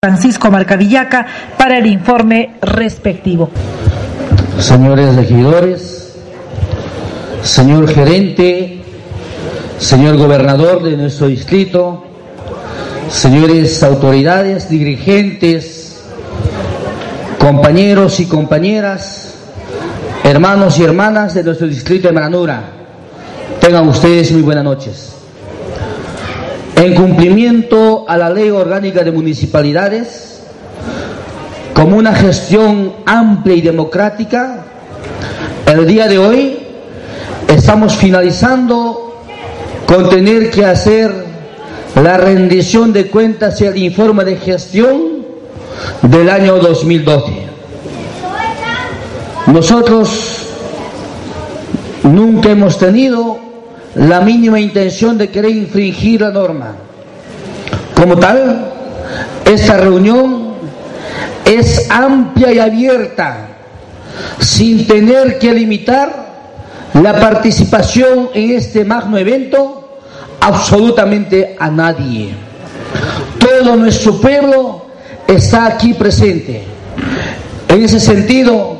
Francisco Marcavillaca para el informe respectivo. Señores regidores, señor gerente, señor gobernador de nuestro distrito, señores autoridades, dirigentes, compañeros y compañeras, hermanos y hermanas de nuestro distrito de Maranura, tengan ustedes muy buenas noches. En cumplimiento a la Ley Orgánica de Municipalidades, como una gestión amplia y democrática, el día de hoy estamos finalizando con tener que hacer la rendición de cuentas y el informe de gestión del año 2012. Nosotros nunca hemos tenido la mínima intención de querer infringir la norma. Como tal, esta reunión es amplia y abierta, sin tener que limitar la participación en este magno evento absolutamente a nadie. Todo nuestro pueblo está aquí presente. En ese sentido,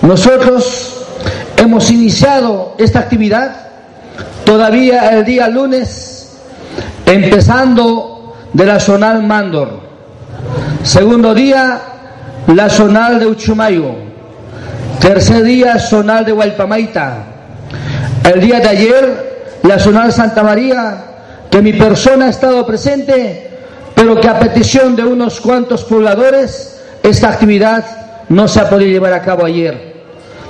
nosotros hemos iniciado esta actividad todavía el día lunes, empezando de la zonal Mandor. Segundo día, la zonal de Uchumayo. Tercer día, zonal de Hualpamaita. El día de ayer, la zonal Santa María, que mi persona ha estado presente, pero que a petición de unos cuantos pobladores, esta actividad no se ha podido llevar a cabo ayer.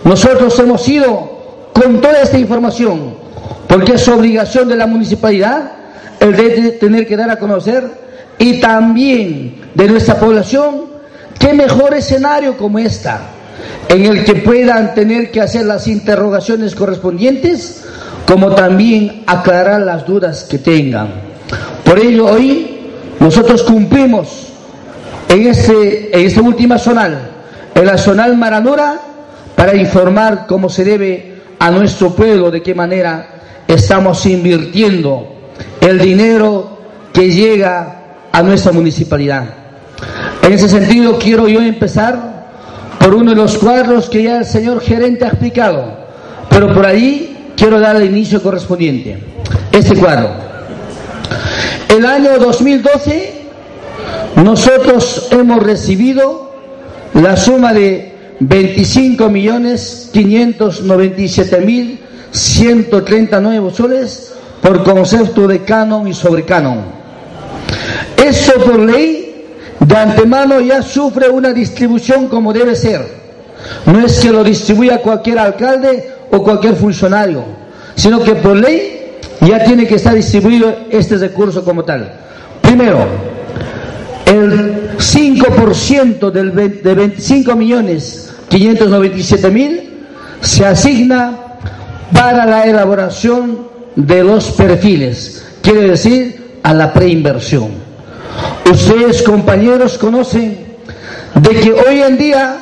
Nosotros hemos ido con toda esta información porque es obligación de la municipalidad el de tener que dar a conocer y también de nuestra población qué mejor escenario como esta en el que puedan tener que hacer las interrogaciones correspondientes como también aclarar las dudas que tengan. Por ello hoy nosotros cumplimos en, este, en esta última zonal, en la zonal Maranura, para informar cómo se debe a nuestro pueblo, de qué manera estamos invirtiendo el dinero que llega a nuestra municipalidad. En ese sentido, quiero yo empezar por uno de los cuadros que ya el señor gerente ha explicado, pero por ahí quiero dar el inicio correspondiente. Este cuadro. El año 2012 nosotros hemos recibido la suma de 25 millones 597 mil 139 soles por concepto de canon y sobrecanon. Eso por ley de antemano ya sufre una distribución como debe ser. No es que lo distribuya cualquier alcalde o cualquier funcionario, sino que por ley ya tiene que estar distribuido este recurso como tal. Primero, el 5% del, de 25 millones 597 mil se asigna para la elaboración de los perfiles, quiere decir a la preinversión. Ustedes, compañeros, conocen de que hoy en día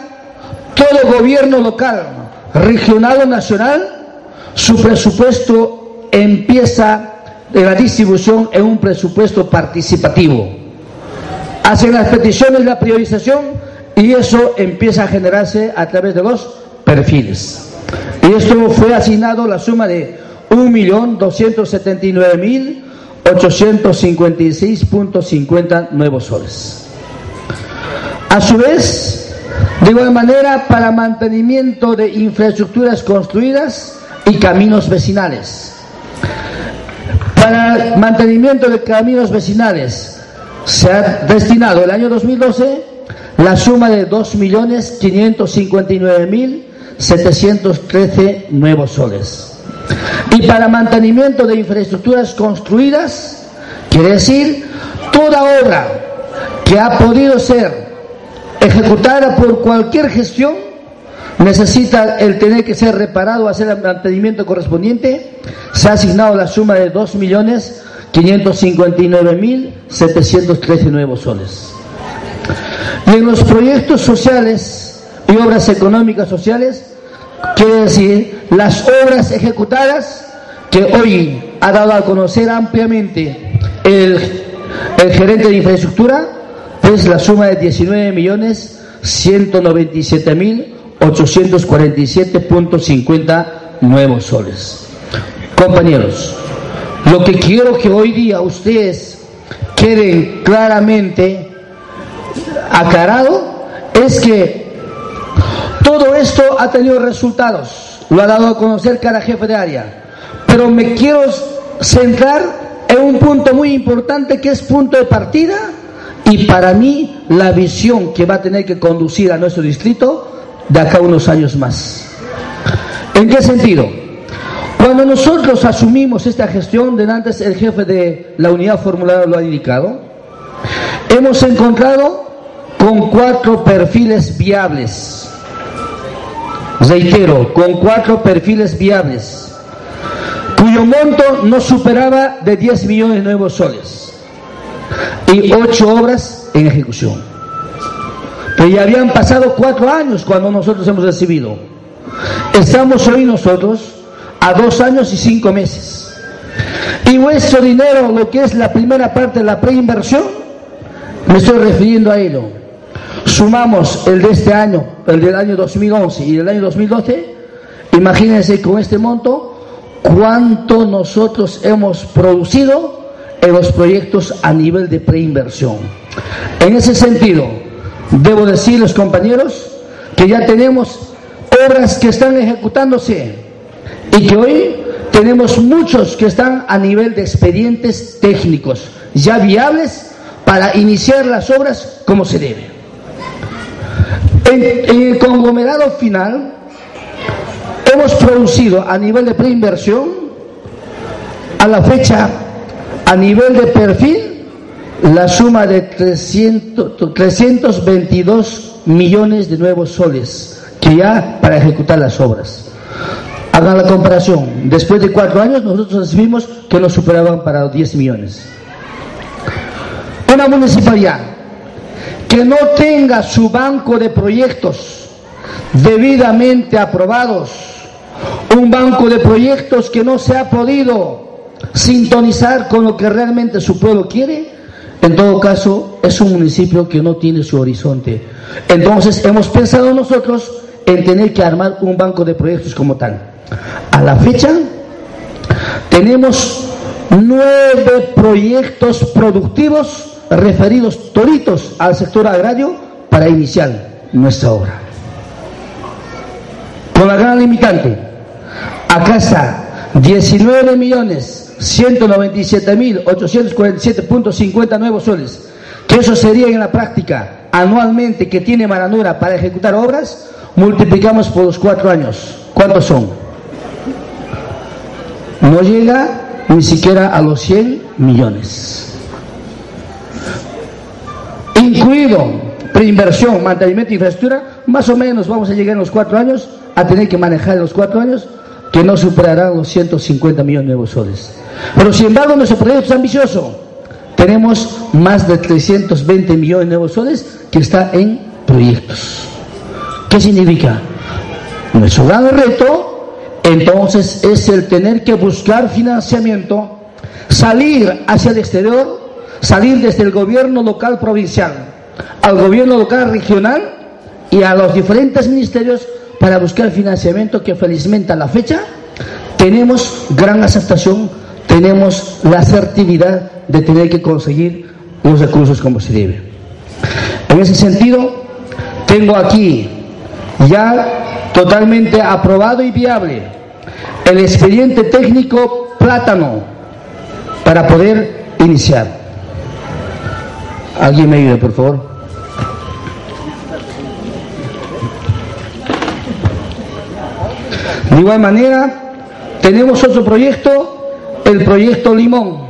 todo gobierno local, regional o nacional, su presupuesto empieza de la distribución en un presupuesto participativo. Hacen las peticiones la priorización y eso empieza a generarse a través de los perfiles. Y esto fue asignado la suma de 1.279.856.50 nuevos soles. A su vez, de igual manera, para mantenimiento de infraestructuras construidas y caminos vecinales. Para mantenimiento de caminos vecinales se ha destinado el año 2012 la suma de 2.559.000 713 nuevos soles. Y para mantenimiento de infraestructuras construidas, quiere decir toda obra que ha podido ser ejecutada por cualquier gestión, necesita el tener que ser reparado, hacer el mantenimiento correspondiente, se ha asignado la suma de 2.559.713 nuevos soles. Y en los proyectos sociales y obras económicas sociales, quiere decir las obras ejecutadas que hoy ha dado a conocer ampliamente el, el gerente de infraestructura, es la suma de 19 millones 197 mil 847.50 nuevos soles. Compañeros, lo que quiero que hoy día ustedes queden claramente aclarado es que esto ha tenido resultados, lo ha dado a conocer cada jefe de área, pero me quiero centrar en un punto muy importante que es punto de partida y para mí la visión que va a tener que conducir a nuestro distrito de acá unos años más. ¿En qué sentido? Cuando nosotros asumimos esta gestión, de antes el jefe de la unidad formulada lo ha indicado, hemos encontrado con cuatro perfiles viables. Reitero, con cuatro perfiles viables, cuyo monto no superaba de 10 millones de nuevos soles y ocho obras en ejecución. Pero ya habían pasado cuatro años cuando nosotros hemos recibido. Estamos hoy nosotros a dos años y cinco meses. Y vuestro dinero, lo que es la primera parte de la preinversión, me estoy refiriendo a ello. Sumamos el de este año, el del año 2011 y el año 2012, imagínense con este monto cuánto nosotros hemos producido en los proyectos a nivel de preinversión. En ese sentido, debo decirles compañeros que ya tenemos obras que están ejecutándose y que hoy tenemos muchos que están a nivel de expedientes técnicos ya viables para iniciar las obras como se debe. En, el conglomerado final hemos producido a nivel de preinversión a la fecha a nivel de perfil la suma de 300, 322 millones de nuevos soles que ya para ejecutar las obras. Hagan la comparación. Después de cuatro años nosotros recibimos que nos superaban para 10 millones. Una municipalidad que no tenga su banco de proyectos debidamente aprobados, un banco de proyectos que no se ha podido sintonizar con lo que realmente su pueblo quiere, en todo caso es un municipio que no tiene su horizonte. Entonces hemos pensado nosotros en tener que armar un banco de proyectos como tal. A la fecha tenemos nueve proyectos productivos referidos toritos al sector agrario para iniciar nuestra obra. Con la gran limitante, acá está 19 millones 197 mil 847.50 nuevos soles, que eso sería en la práctica anualmente que tiene Maranura para ejecutar obras, multiplicamos por los cuatro años. ¿Cuántos son? no llega ni siquiera a los 100 millones. Incluido preinversión, mantenimiento e infraestructura, más o menos vamos a llegar en los cuatro años a tener que manejar en los cuatro años que no superarán los 150 millones de nuevos soles. Pero sin embargo nuestro proyecto es ambicioso. Tenemos más de 320 millones de nuevos soles que está en proyectos. ¿Qué significa? Nuestro gran reto entonces es el tener que buscar financiamiento, salir hacia el exterior, salir desde el gobierno local provincial al gobierno local regional y a los diferentes ministerios para buscar financiamiento que felizmente a la fecha tenemos gran aceptación, tenemos la asertividad de tener que conseguir los recursos como se debe. En ese sentido, tengo aquí ya totalmente aprobado y viable el expediente técnico plátano para poder iniciar. ¿Alguien me ayude, por favor? De igual manera, tenemos otro proyecto, el proyecto Limón,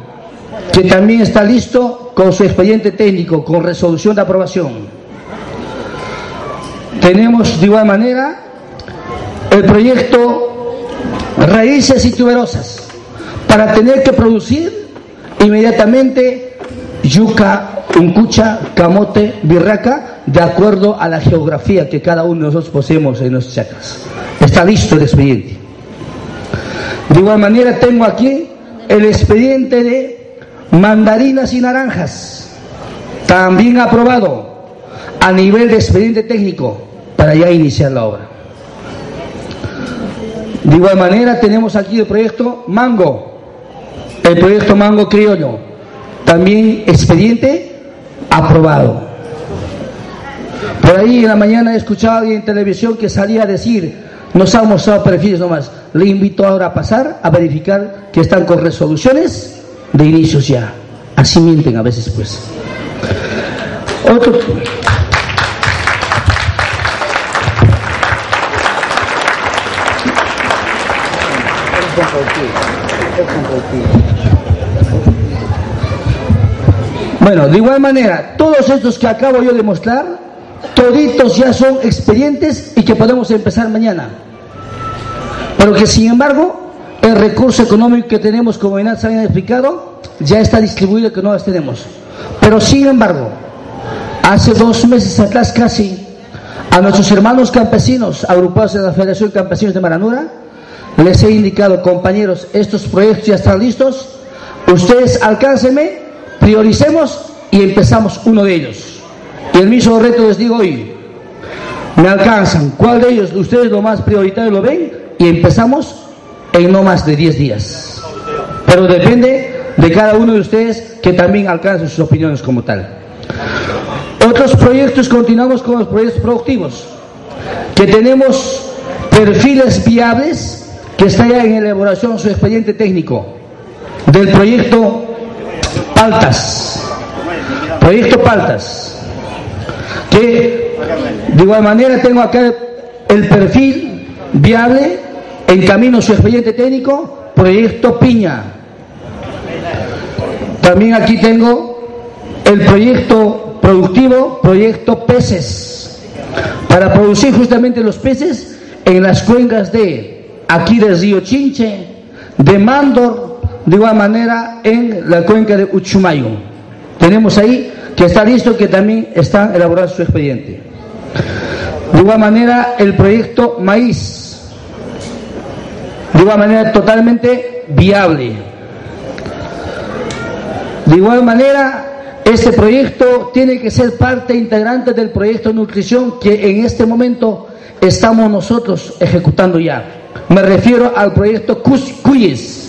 que también está listo con su expediente técnico, con resolución de aprobación. Tenemos de igual manera el proyecto raíces y tuberosas para tener que producir inmediatamente yuca, uncucha, camote, birraca, de acuerdo a la geografía que cada uno de nosotros poseemos en nuestras chacras. Está listo el expediente. De igual manera tengo aquí el expediente de mandarinas y naranjas. también aprobado a nivel de expediente técnico para ya iniciar la obra. De igual manera tenemos aquí el proyecto Mango, el proyecto Mango Criollo, también expediente aprobado. Por ahí en la mañana he escuchado alguien en televisión que salía a decir, nos ha mostrado perfiles nomás. Le invito ahora a pasar a verificar que están con resoluciones de inicios ya. Así mienten a veces pues. Otro. Bueno, de igual manera, todos estos que acabo yo de mostrar, toditos ya son expedientes y que podemos empezar mañana. Pero que sin embargo, el recurso económico que tenemos, como bien se había explicado, ya está distribuido que no las tenemos. Pero sin embargo, hace dos meses atrás casi, a nuestros hermanos campesinos agrupados en la Federación de Campesinos de Maranura, les he indicado, compañeros, estos proyectos ya están listos, ustedes alcáncenme, prioricemos y empezamos uno de ellos. Y el mismo reto les digo hoy, me alcanzan, ¿cuál de ellos ustedes lo más prioritario lo ven? Y empezamos en no más de 10 días. Pero depende de cada uno de ustedes que también alcancen sus opiniones como tal. Otros proyectos, continuamos con los proyectos productivos, que tenemos perfiles viables que está ya en elaboración su expediente técnico del proyecto Paltas. Proyecto Paltas. Que de igual manera tengo acá el perfil viable en camino su expediente técnico, proyecto Piña. También aquí tengo el proyecto productivo, proyecto Peces, para producir justamente los peces en las cuencas de aquí del río Chinche, de Mandor, de igual manera en la cuenca de Uchumayo. Tenemos ahí que está listo, que también está elaborando su expediente. De igual manera, el proyecto Maíz, de igual manera totalmente viable. De igual manera, este proyecto tiene que ser parte integrante del proyecto de nutrición que en este momento estamos nosotros ejecutando ya. Me refiero al proyecto Cuyes.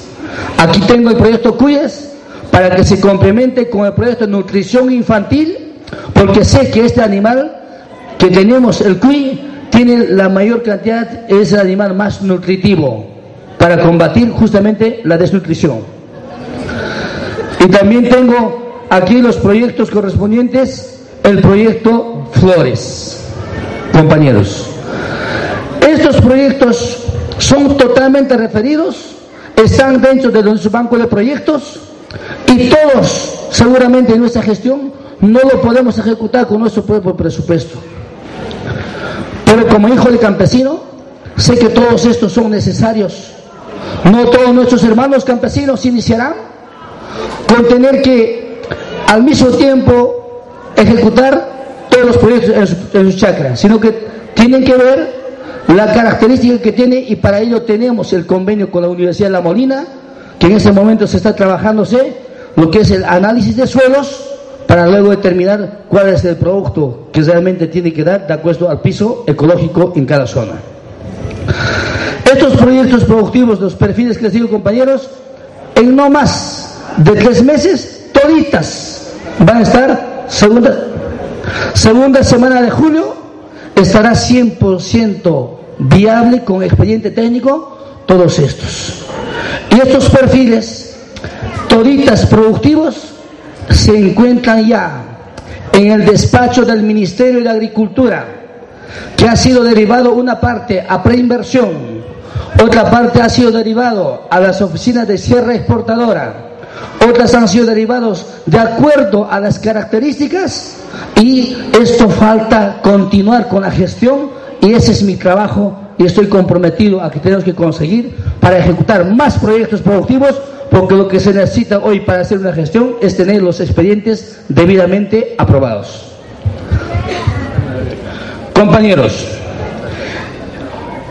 Aquí tengo el proyecto Cuyes para que se complemente con el proyecto de nutrición infantil, porque sé que este animal que tenemos, el cuy, tiene la mayor cantidad, es el animal más nutritivo para combatir justamente la desnutrición. Y también tengo aquí los proyectos correspondientes, el proyecto Flores, compañeros. Estos proyectos son totalmente referidos, están dentro de nuestro banco de proyectos y todos, seguramente en nuestra gestión, no lo podemos ejecutar con nuestro propio presupuesto. Pero como hijo de campesino, sé que todos estos son necesarios. No todos nuestros hermanos campesinos iniciarán con tener que al mismo tiempo ejecutar todos los proyectos en su, chacra, sino que tienen que ver la característica que tiene y para ello tenemos el convenio con la Universidad de La Molina, que en ese momento se está trabajándose lo que es el análisis de suelos para luego determinar cuál es el producto que realmente tiene que dar de acuerdo al piso ecológico en cada zona. Estos proyectos productivos, los perfiles que les digo compañeros, en no más de tres meses, toditas van a estar segunda, segunda semana de julio estará 100% viable con expediente técnico todos estos. Y estos perfiles, toditas productivos, se encuentran ya en el despacho del Ministerio de Agricultura, que ha sido derivado una parte a preinversión, otra parte ha sido derivado a las oficinas de cierre exportadora, otras han sido derivados de acuerdo a las características y esto falta continuar con la gestión y ese es mi trabajo y estoy comprometido a que tenemos que conseguir para ejecutar más proyectos productivos porque lo que se necesita hoy para hacer una gestión es tener los expedientes debidamente aprobados. Compañeros,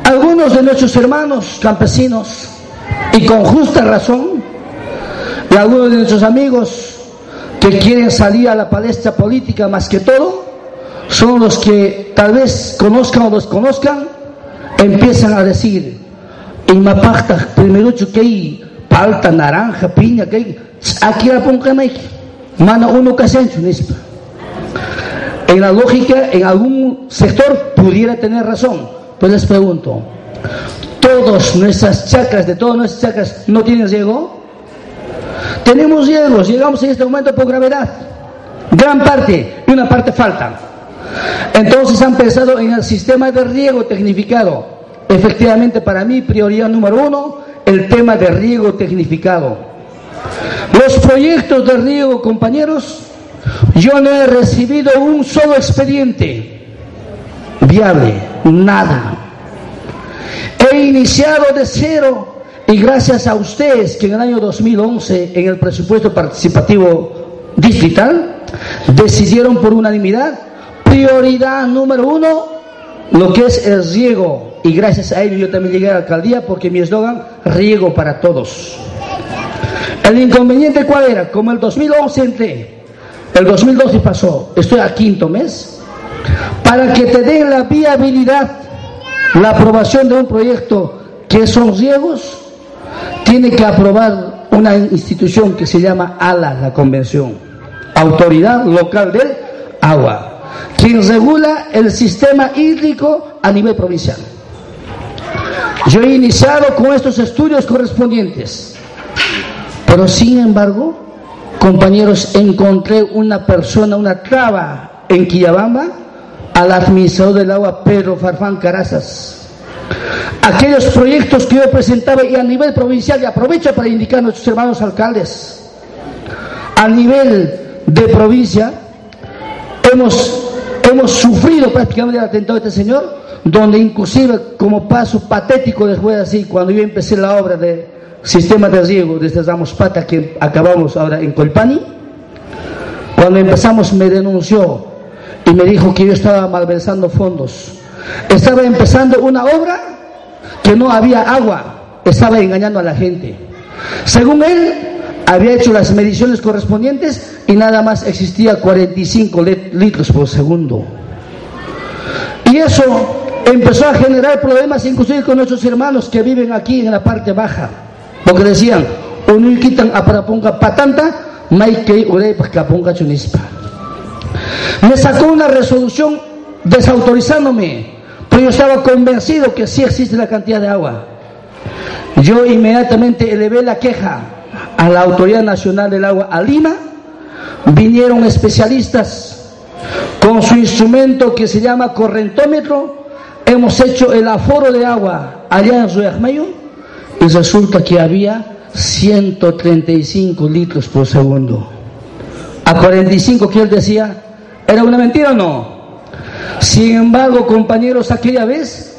algunos de nuestros hermanos campesinos, y con justa razón, y algunos de nuestros amigos que quieren salir a la palestra política más que todo son los que tal vez conozcan o desconozcan, empiezan a decir, en Mapacta, primero que hay palta, naranja, piña, que aquí la pongan mano uno que En la lógica, en algún sector pudiera tener razón, pues les pregunto, ¿todas nuestras chacras, de todas nuestras chacras, no tienen riego? Tenemos riegos, llegamos en este momento por gravedad, gran parte, y una parte falta. Entonces han pensado en el sistema de riego tecnificado. Efectivamente, para mí, prioridad número uno, el tema de riego tecnificado. Los proyectos de riego, compañeros, yo no he recibido un solo expediente viable, nada. He iniciado de cero y gracias a ustedes que en el año 2011, en el presupuesto participativo digital, decidieron por unanimidad prioridad número uno, lo que es el riego. Y gracias a ello yo también llegué a la alcaldía porque mi eslogan, riego para todos. El inconveniente cuál era? Como el 2011 entré, el 2012 pasó, estoy a quinto mes, para que te den la viabilidad, la aprobación de un proyecto que son riegos, tiene que aprobar una institución que se llama ALA, la convención, Autoridad Local del Agua quien regula el sistema hídrico a nivel provincial. Yo he iniciado con estos estudios correspondientes, pero sin embargo, compañeros, encontré una persona, una traba en Quillabamba al administrador del agua Pedro Farfán Carazas. Aquellos proyectos que yo presentaba y a nivel provincial, y aprovecho para indicar a nuestros hermanos alcaldes, a nivel de provincia, hemos hemos sufrido prácticamente el atentado de este señor, donde inclusive como paso patético después así, cuando yo empecé la obra de sistema de riego desde Ramos Pata que acabamos ahora en Colpani, cuando empezamos me denunció y me dijo que yo estaba malversando fondos. Estaba empezando una obra que no había agua, estaba engañando a la gente. Según él, había hecho las mediciones correspondientes y nada más existía 45 litros por segundo. Y eso empezó a generar problemas inclusive con nuestros hermanos que viven aquí en la parte baja, porque decían, quitan a parapunga patanta, maike chunispa. Me sacó una resolución desautorizándome, pero yo estaba convencido que sí existe la cantidad de agua. Yo inmediatamente elevé la queja a la Autoridad Nacional del Agua, a Lima, vinieron especialistas con su instrumento que se llama correntómetro, hemos hecho el aforo de agua allá en Ruyajmayo y resulta que había 135 litros por segundo. A 45 que él decía, ¿era una mentira o no? Sin embargo, compañeros, aquella vez,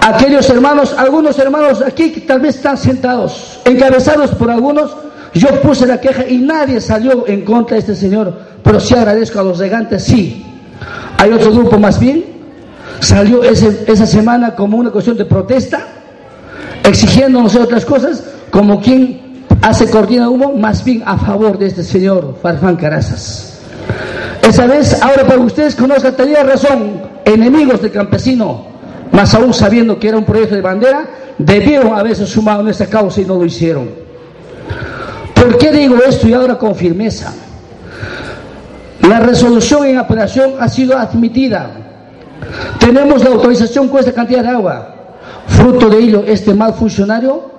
aquellos hermanos, algunos hermanos aquí tal vez están sentados, encabezados por algunos, yo puse la queja y nadie salió en contra de este señor, pero sí agradezco a los regantes, sí. Hay otro grupo más bien, salió esa semana como una cuestión de protesta, exigiendo no otras cosas, como quien hace cortina humo, más bien a favor de este señor Farfán Carazas. Esa vez, ahora para ustedes conozcan, tenía razón, enemigos del campesino, más aún sabiendo que era un proyecto de bandera, debieron haberse sumado en esa causa y no lo hicieron. ¿Por qué digo esto y ahora con firmeza? La resolución en apelación ha sido admitida. Tenemos la autorización con esta cantidad de agua. Fruto de ello, este mal funcionario,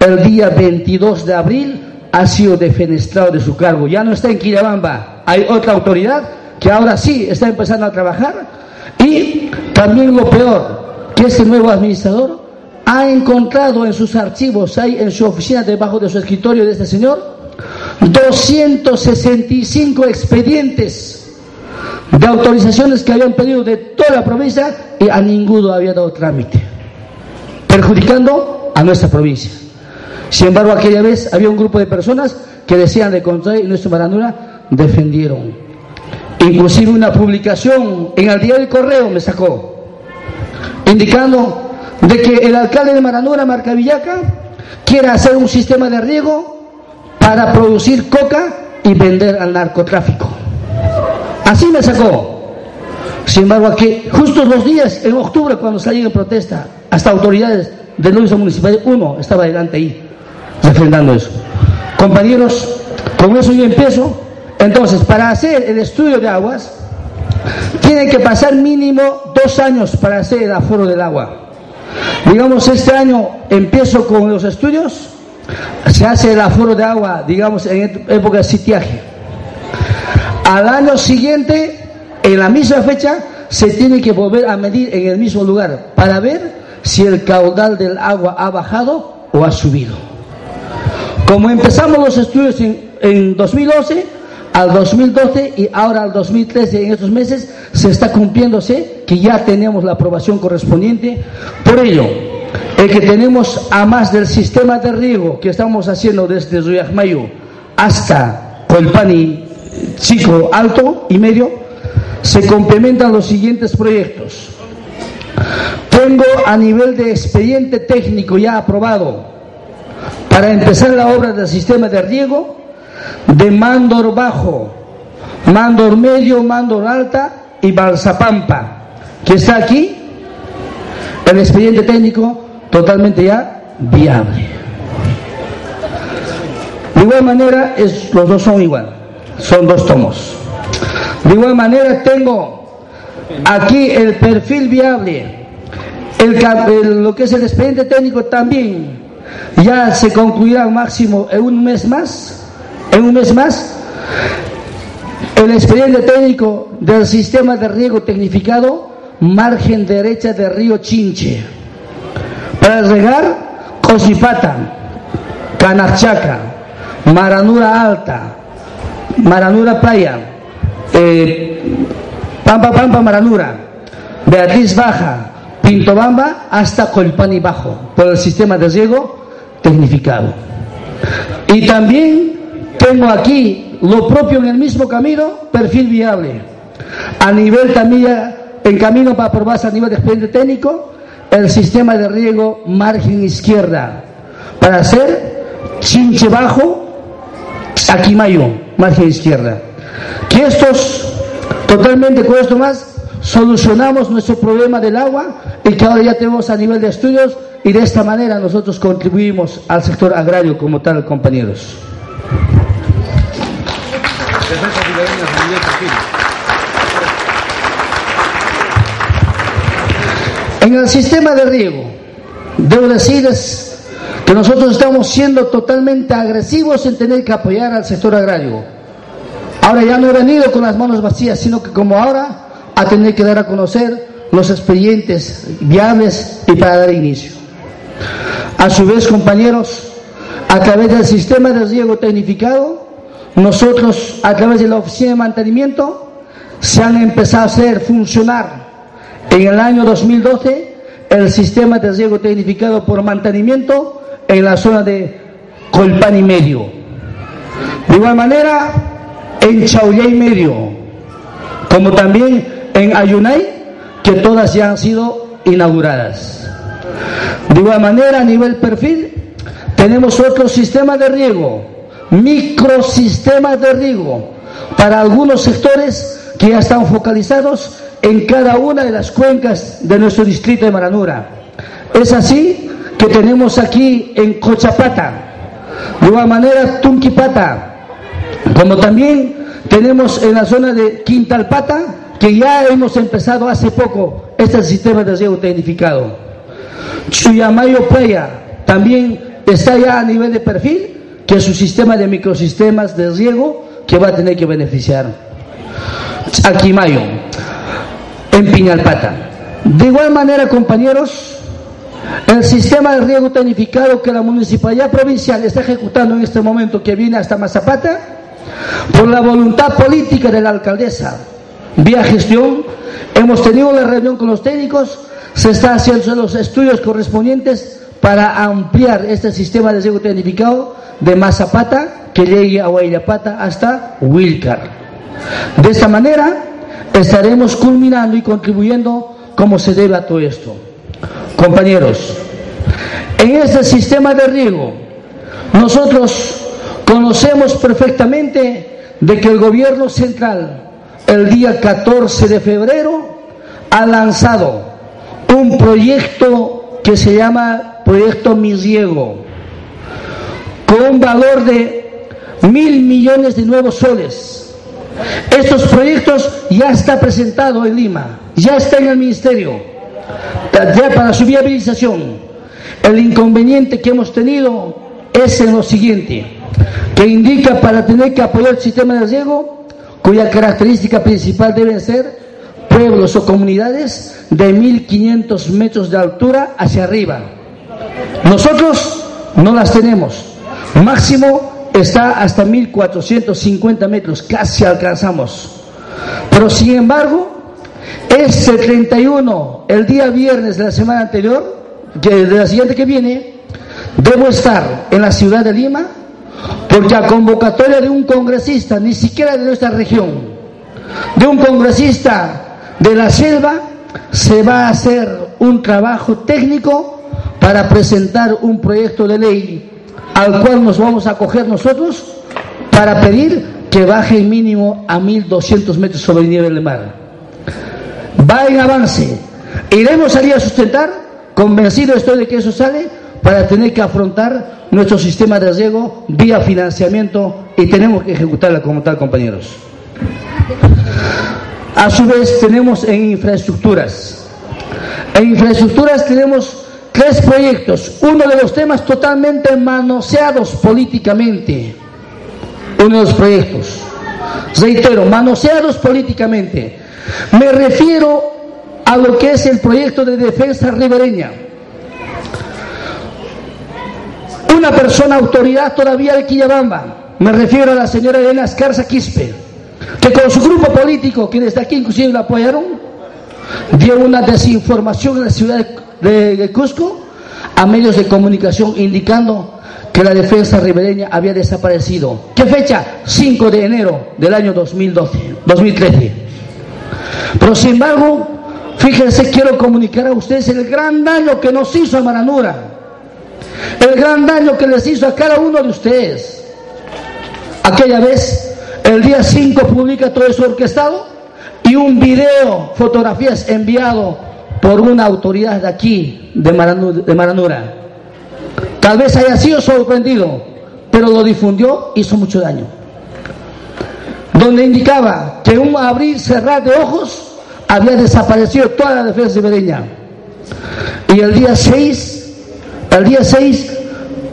el día 22 de abril, ha sido defenestrado de su cargo. Ya no está en Quirabamba. Hay otra autoridad que ahora sí está empezando a trabajar. Y también lo peor, que este nuevo administrador ha encontrado en sus archivos, hay en su oficina debajo de su escritorio de este señor, 265 expedientes de autorizaciones que habían pedido de toda la provincia y a ninguno había dado trámite, perjudicando a nuestra provincia. Sin embargo, aquella vez había un grupo de personas que decían de contrario y nuestra Maranura defendieron. Inclusive una publicación en el diario del Correo me sacó, indicando de que el alcalde de Maranura, Marca Villaca, quiera hacer un sistema de riego para producir coca y vender al narcotráfico. Así me sacó. Sin embargo, aquí, justo los días, en octubre, cuando salí en protesta, hasta autoridades de Luisa Municipal, uno estaba delante ahí, refrendando eso. Compañeros, con eso yo empiezo. Entonces, para hacer el estudio de aguas, tiene que pasar mínimo dos años para hacer el aforo del agua. Digamos, este año empiezo con los estudios, se hace el aforo de agua, digamos, en época de sitiaje. Al año siguiente, en la misma fecha, se tiene que volver a medir en el mismo lugar para ver si el caudal del agua ha bajado o ha subido. Como empezamos los estudios en, en 2011, al 2012 y ahora al 2013, en estos meses, se está cumpliéndose que ya tenemos la aprobación correspondiente. Por ello, el que tenemos a más del sistema de riego que estamos haciendo desde Ruyajmayo hasta Colpani Chico Alto y Medio, se complementan los siguientes proyectos. Tengo a nivel de expediente técnico ya aprobado para empezar la obra del sistema de riego de Mandor Bajo, Mandor Medio, Mandor Alta y Balsapampa, que está aquí, el expediente técnico totalmente ya viable. De igual manera, es, los dos son igual, son dos tomos. De igual manera, tengo aquí el perfil viable, el, lo que es el expediente técnico también, ya se concluirá máximo un mes más en un mes más, el expediente técnico del sistema de riego tecnificado, margen derecha del río Chinche, para regar Cosipata, Canachaca, Maranura Alta, Maranura Playa, eh, Pampa Pampa Maranura, Beatriz Baja, Pintobamba hasta Colpani Bajo, por el sistema de riego tecnificado. Y también tengo aquí lo propio en el mismo camino, perfil viable. A nivel también, en camino para aprobarse a nivel de expediente técnico, el sistema de riego margen izquierda. Para hacer chinche bajo, mayo, margen izquierda. Que estos, totalmente con esto más, solucionamos nuestro problema del agua y que ahora ya tenemos a nivel de estudios y de esta manera nosotros contribuimos al sector agrario como tal, compañeros. En el sistema de riego, debo decirles que nosotros estamos siendo totalmente agresivos en tener que apoyar al sector agrario. Ahora ya no he venido con las manos vacías, sino que como ahora a tener que dar a conocer los expedientes viables y para dar inicio. A su vez, compañeros, a través del sistema de riego tecnificado, nosotros, a través de la oficina de mantenimiento, se han empezado a hacer funcionar en el año 2012 el sistema de riego tecnificado por mantenimiento en la zona de Colpani Medio. De igual manera, en Chauyay Medio, como también en Ayunay, que todas ya han sido inauguradas. De igual manera, a nivel perfil, tenemos otro sistema de riego microsistemas de riego para algunos sectores que ya están focalizados en cada una de las cuencas de nuestro distrito de Maranura. Es así que tenemos aquí en Cochapata, de igual manera Tunquipata, como también tenemos en la zona de Quintalpata, que ya hemos empezado hace poco este sistema de riego tecnificado. Chuyamayo Playa también está ya a nivel de perfil que su sistema de microsistemas de riego que va a tener que beneficiar. Mayo, en Piñalpata. De igual manera, compañeros, el sistema de riego tecnificado que la municipalidad provincial está ejecutando en este momento, que viene hasta Mazapata, por la voluntad política de la alcaldesa, vía gestión, hemos tenido la reunión con los técnicos, se están haciendo los estudios correspondientes para ampliar este sistema de riego tecnificado de Mazapata que llegue a Guayapata hasta Wilcar. De esta manera estaremos culminando y contribuyendo como se debe a todo esto. Compañeros, en este sistema de riego nosotros conocemos perfectamente de que el gobierno central el día 14 de febrero ha lanzado un proyecto que se llama Proyecto Misiego, con un valor de mil millones de nuevos soles. Estos proyectos ya está presentado en Lima, ya está en el ministerio, ya para su viabilización. El inconveniente que hemos tenido es en lo siguiente, que indica para tener que apoyar el sistema de riego, cuya característica principal deben ser pueblos o comunidades de 1500 metros de altura hacia arriba. Nosotros no las tenemos. Máximo está hasta 1450 metros, casi alcanzamos. Pero sin embargo, este 31, el día viernes de la semana anterior, de la siguiente que viene, debo estar en la ciudad de Lima, porque a convocatoria de un congresista, ni siquiera de nuestra región, de un congresista de la selva, se va a hacer un trabajo técnico para presentar un proyecto de ley al cual nos vamos a acoger nosotros para pedir que baje mínimo a 1.200 metros sobre el nivel del mar. Va en avance. Iremos salir a sustentar, convencido estoy de que eso sale, para tener que afrontar nuestro sistema de riego vía financiamiento y tenemos que ejecutarla como tal, compañeros. A su vez, tenemos en infraestructuras. En infraestructuras tenemos tres proyectos, uno de los temas totalmente manoseados políticamente, uno de los proyectos, reitero, manoseados políticamente. Me refiero a lo que es el proyecto de defensa ribereña. Una persona autoridad todavía de Quillabamba, me refiero a la señora Elena Escarza Quispe, que con su grupo político, que desde aquí inclusive la apoyaron, dio una desinformación en la ciudad de, Cusco a medios de comunicación indicando que la defensa ribereña había desaparecido. ¿Qué fecha? 5 de enero del año 2012, 2013. Pero sin embargo, fíjense, quiero comunicar a ustedes el gran daño que nos hizo a Maranura, el gran daño que les hizo a cada uno de ustedes. Aquella vez, el día 5 publica todo eso orquestado y un video, fotografías enviado por una autoridad de aquí, de Maranura. Tal vez haya sido sorprendido, pero lo difundió, hizo mucho daño. Donde indicaba que un abrir cerrar de ojos había desaparecido toda la defensa ribereña. Y el día 6, el día 6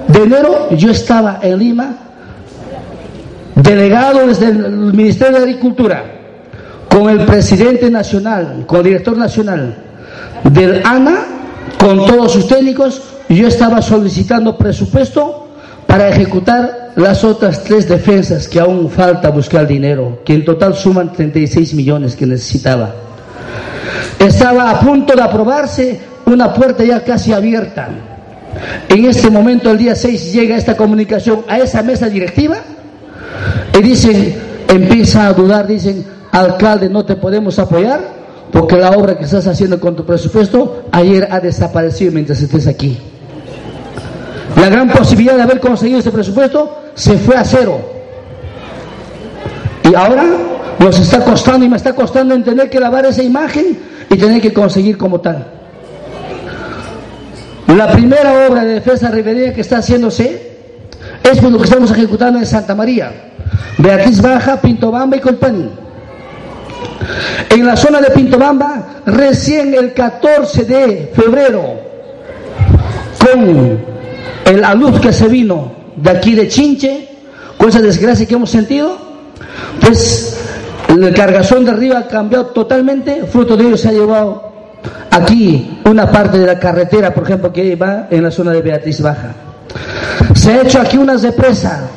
de enero, yo estaba en Lima, delegado desde el Ministerio de Agricultura con el presidente nacional, con el director nacional del ANA, con todos sus técnicos, yo estaba solicitando presupuesto para ejecutar las otras tres defensas que aún falta buscar dinero, que en total suman 36 millones que necesitaba. Estaba a punto de aprobarse una puerta ya casi abierta. En este momento, el día 6, llega esta comunicación a esa mesa directiva y dicen, empieza a dudar, dicen, alcalde, no te podemos apoyar porque la obra que estás haciendo con tu presupuesto ayer ha desaparecido mientras estés aquí. La gran posibilidad de haber conseguido ese presupuesto se fue a cero. Y ahora nos está costando y me está costando en tener que lavar esa imagen y tener que conseguir como tal. La primera obra de defensa ribereña que está haciéndose es por lo que estamos ejecutando en Santa María, Beatriz Baja, Bamba y Colpani. En la zona de Pintobamba, recién el 14 de febrero, con la luz que se vino de aquí de Chinche, con esa desgracia que hemos sentido, pues el cargazón de arriba ha cambiado totalmente, fruto de ello se ha llevado aquí una parte de la carretera, por ejemplo, que va en la zona de Beatriz Baja. Se ha hecho aquí una represa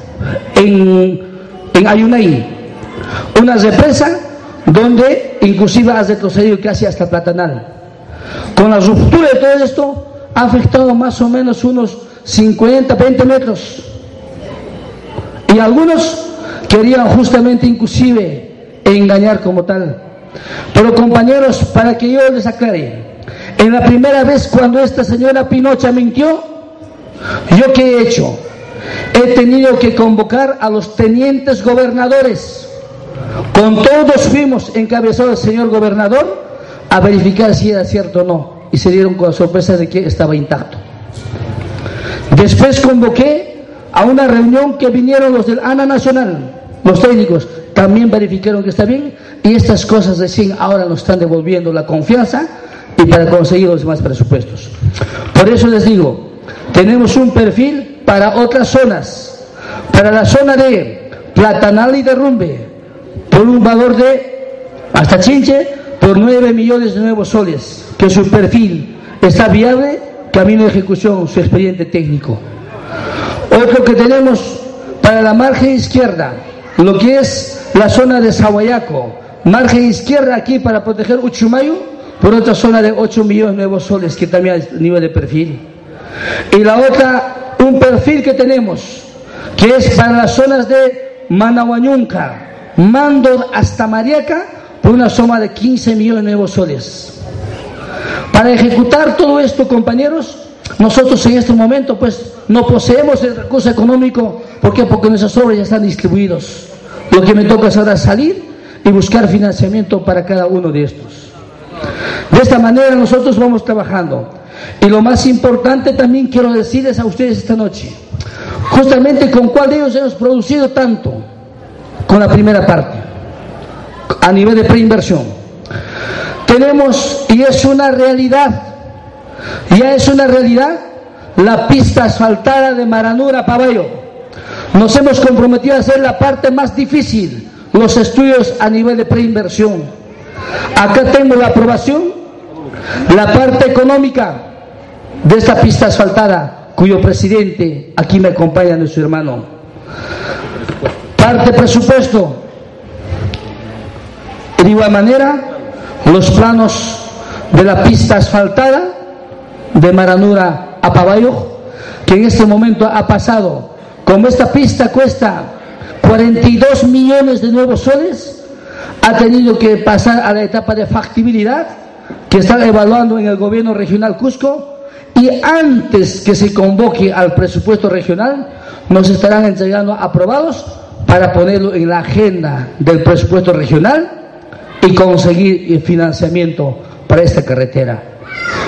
en, en una represa donde inclusive has retrocedido casi hasta Platanal. Con la ruptura de todo esto, ha afectado más o menos unos 50, 20 metros. Y algunos querían justamente inclusive engañar como tal. Pero compañeros, para que yo les aclare, en la primera vez cuando esta señora Pinocha mintió, ¿yo qué he hecho? he tenido que convocar a los tenientes gobernadores. Con todos fuimos encabezado el señor gobernador a verificar si era cierto o no. Y se dieron con la sorpresa de que estaba intacto. Después convoqué a una reunión que vinieron los del ANA Nacional, los técnicos, también verificaron que está bien y estas cosas recién ahora nos están devolviendo la confianza y para conseguir los demás presupuestos. Por eso les digo, tenemos un perfil para otras zonas, para la zona de Platanal y Derrumbe, por un valor de hasta Chinche, por 9 millones de nuevos soles, que su perfil está viable, camino de ejecución, su expediente técnico. Otro que tenemos para la margen izquierda, lo que es la zona de Sahuayaco, margen izquierda aquí para proteger Uchumayo, por otra zona de 8 millones de nuevos soles, que también hay nivel de perfil. Y la otra, un perfil que tenemos, que es para las zonas de Manahuañunca, Mando hasta Mariaca, por una suma de 15 millones de nuevos soles. Para ejecutar todo esto, compañeros, nosotros en este momento pues no poseemos el recurso económico, ¿por qué? Porque nuestras obras ya están distribuidos. Lo que me toca es ahora salir y buscar financiamiento para cada uno de estos. De esta manera nosotros vamos trabajando. Y lo más importante también quiero decirles a ustedes esta noche, justamente con cuál de ellos hemos producido tanto, con la primera parte, a nivel de preinversión. Tenemos, y es una realidad, ya es una realidad, la pista asfaltada de Maranura Paballo. Nos hemos comprometido a hacer la parte más difícil, los estudios a nivel de preinversión. Acá tengo la aprobación, la parte económica de esta pista asfaltada, cuyo presidente aquí me acompaña nuestro hermano. Parte presupuesto. De igual manera, los planos de la pista asfaltada de Maranura a Pabayo, que en este momento ha pasado, como esta pista cuesta 42 millones de nuevos soles, ha tenido que pasar a la etapa de factibilidad que está evaluando en el gobierno regional Cusco y antes que se convoque al presupuesto regional nos estarán entregando aprobados para ponerlo en la agenda del presupuesto regional y conseguir el financiamiento para esta carretera.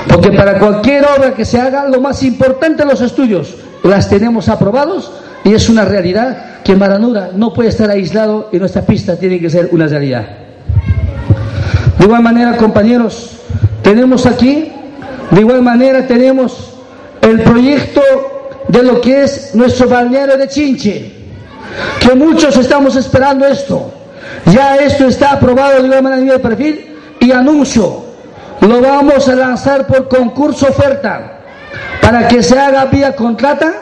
Porque para cualquier obra que se haga, lo más importante los estudios, las tenemos aprobados y es una realidad que Maranura no puede estar aislado y nuestra pista tiene que ser una realidad. De igual manera, compañeros, tenemos aquí, de igual manera tenemos el proyecto de lo que es nuestro balneario de Chinche, que muchos estamos esperando esto. Ya esto está aprobado de igual manera a nivel de perfil y anuncio, lo vamos a lanzar por concurso oferta para que se haga vía contrata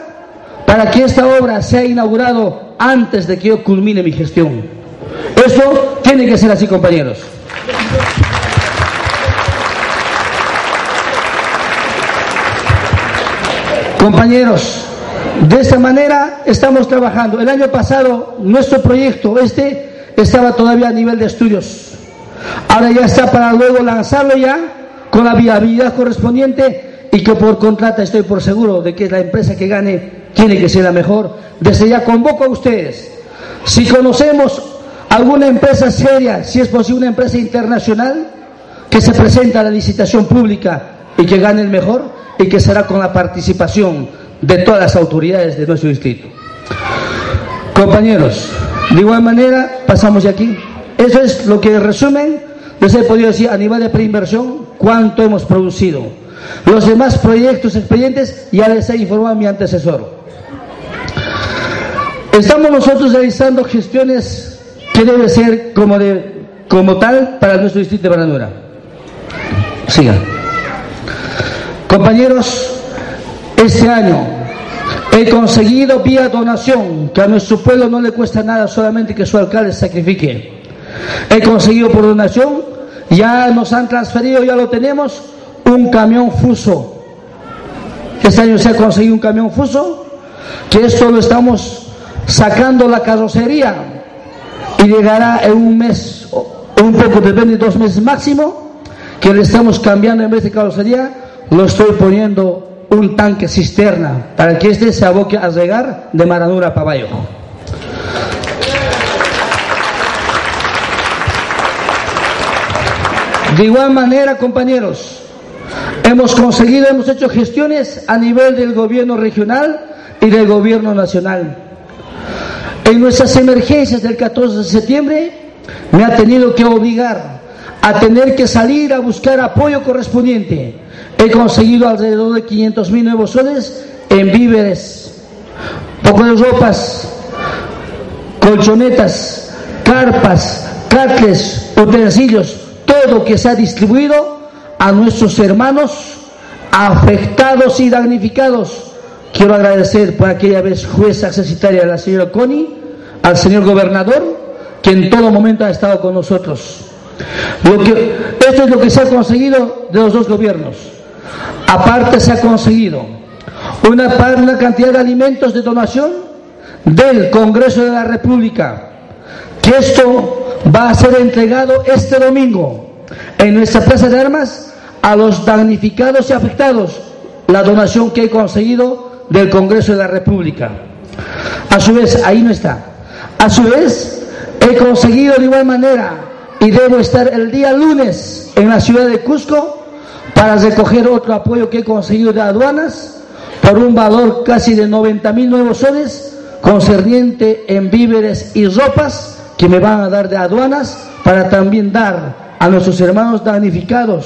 para que esta obra sea inaugurado antes de que yo culmine mi gestión. Eso tiene que ser así, compañeros. Compañeros, de esta manera estamos trabajando. El año pasado nuestro proyecto, este, estaba todavía a nivel de estudios. Ahora ya está para luego lanzarlo ya con la viabilidad correspondiente y que por contrata estoy por seguro de que la empresa que gane tiene que ser la mejor. Desde ya convoco a ustedes. Si conocemos alguna empresa seria, si es posible una empresa internacional, que se presente a la licitación pública y que gane el mejor y que será con la participación de todas las autoridades de nuestro distrito. Compañeros, de igual manera, pasamos de aquí. Eso es lo que resumen, les he podido decir a nivel de preinversión cuánto hemos producido. Los demás proyectos, expedientes, ya les he informado a mi antecesor. Estamos nosotros realizando gestiones que deben ser como, de, como tal para nuestro distrito de Bananura. Siga. Compañeros, este año he conseguido vía donación, que a nuestro pueblo no le cuesta nada, solamente que su alcalde sacrifique. He conseguido por donación, ya nos han transferido, ya lo tenemos, un camión fuso. Este año se ha conseguido un camión fuso, que esto lo estamos sacando la carrocería y llegará en un mes, un poco, depende de dos meses máximo, que le estamos cambiando en vez de carrocería, lo estoy poniendo un tanque cisterna para que este se aboque a regar de Maranura a Pabayo. De igual manera, compañeros, hemos conseguido, hemos hecho gestiones a nivel del gobierno regional y del gobierno nacional. En nuestras emergencias del 14 de septiembre me ha tenido que obligar a tener que salir a buscar apoyo correspondiente. He conseguido alrededor de 500 mil nuevos soles en víveres, poco de ropas, colchonetas, carpas, catles, utensilios, todo que se ha distribuido a nuestros hermanos afectados y damnificados. Quiero agradecer por aquella vez jueza accesitaria, la señora Connie, al señor gobernador, que en todo momento ha estado con nosotros. Lo esto es lo que se ha conseguido de los dos gobiernos. Aparte se ha conseguido una, cantidad de alimentos de donación del Congreso de la República, que esto va a ser entregado este domingo en nuestra plaza de armas a los damnificados y afectados, la donación que he conseguido del Congreso de la República. A su vez, ahí no está. A su vez, he conseguido de igual manera y debo estar el día lunes en la ciudad de Cusco para recoger otro apoyo que he conseguido de aduanas por un valor casi de 90 mil nuevos soles concerniente en víveres y ropas que me van a dar de aduanas para también dar a nuestros hermanos damnificados,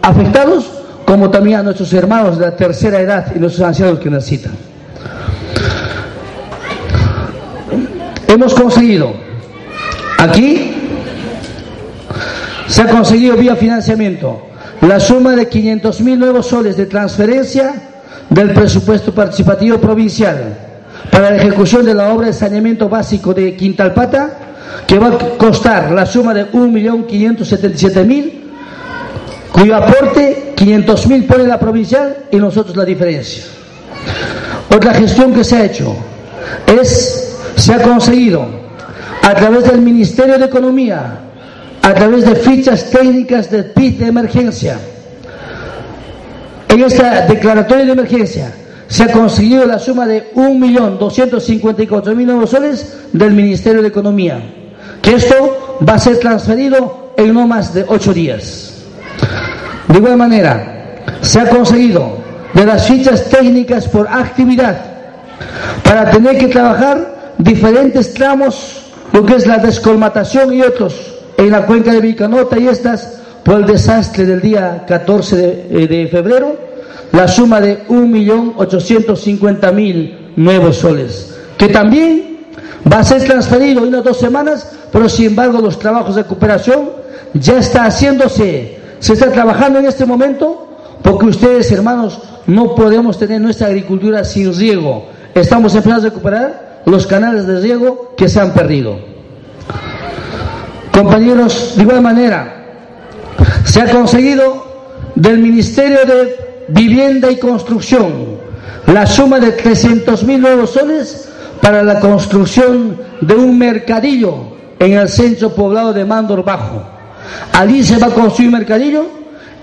afectados, como también a nuestros hermanos de la tercera edad y nuestros ancianos que necesitan. Hemos conseguido aquí se ha conseguido vía financiamiento la suma de 500 mil nuevos soles de transferencia del presupuesto participativo provincial para la ejecución de la obra de saneamiento básico de Quintalpata, que va a costar la suma de 1.577.000, cuyo aporte 500.000 pone la provincial y nosotros la diferencia. Otra gestión que se ha hecho es, se ha conseguido a través del Ministerio de Economía, a través de fichas técnicas de PIT de emergencia. En esta declaratoria de emergencia se ha conseguido la suma de 1.254.000 nuevos soles del Ministerio de Economía, que esto va a ser transferido en no más de ocho días. De igual manera, se ha conseguido de las fichas técnicas por actividad para tener que trabajar diferentes tramos, lo que es la descolmatación y otros en la cuenca de Vicanota y estas por el desastre del día 14 eh, de, febrero, la suma de 1.850.000 nuevos soles, que también va a ser transferido en unas dos semanas, pero sin embargo los trabajos de recuperación ya está haciéndose, se está trabajando en este momento, porque ustedes, hermanos, no podemos tener nuestra agricultura sin riego. Estamos empezando a recuperar los canales de riego que se han perdido. Compañeros, de igual manera, se ha conseguido del Ministerio de Vivienda y Construcción la suma de 300.000 nuevos soles para la construcción de un mercadillo en el centro poblado de Mandor Bajo. Allí se va a construir un mercadillo,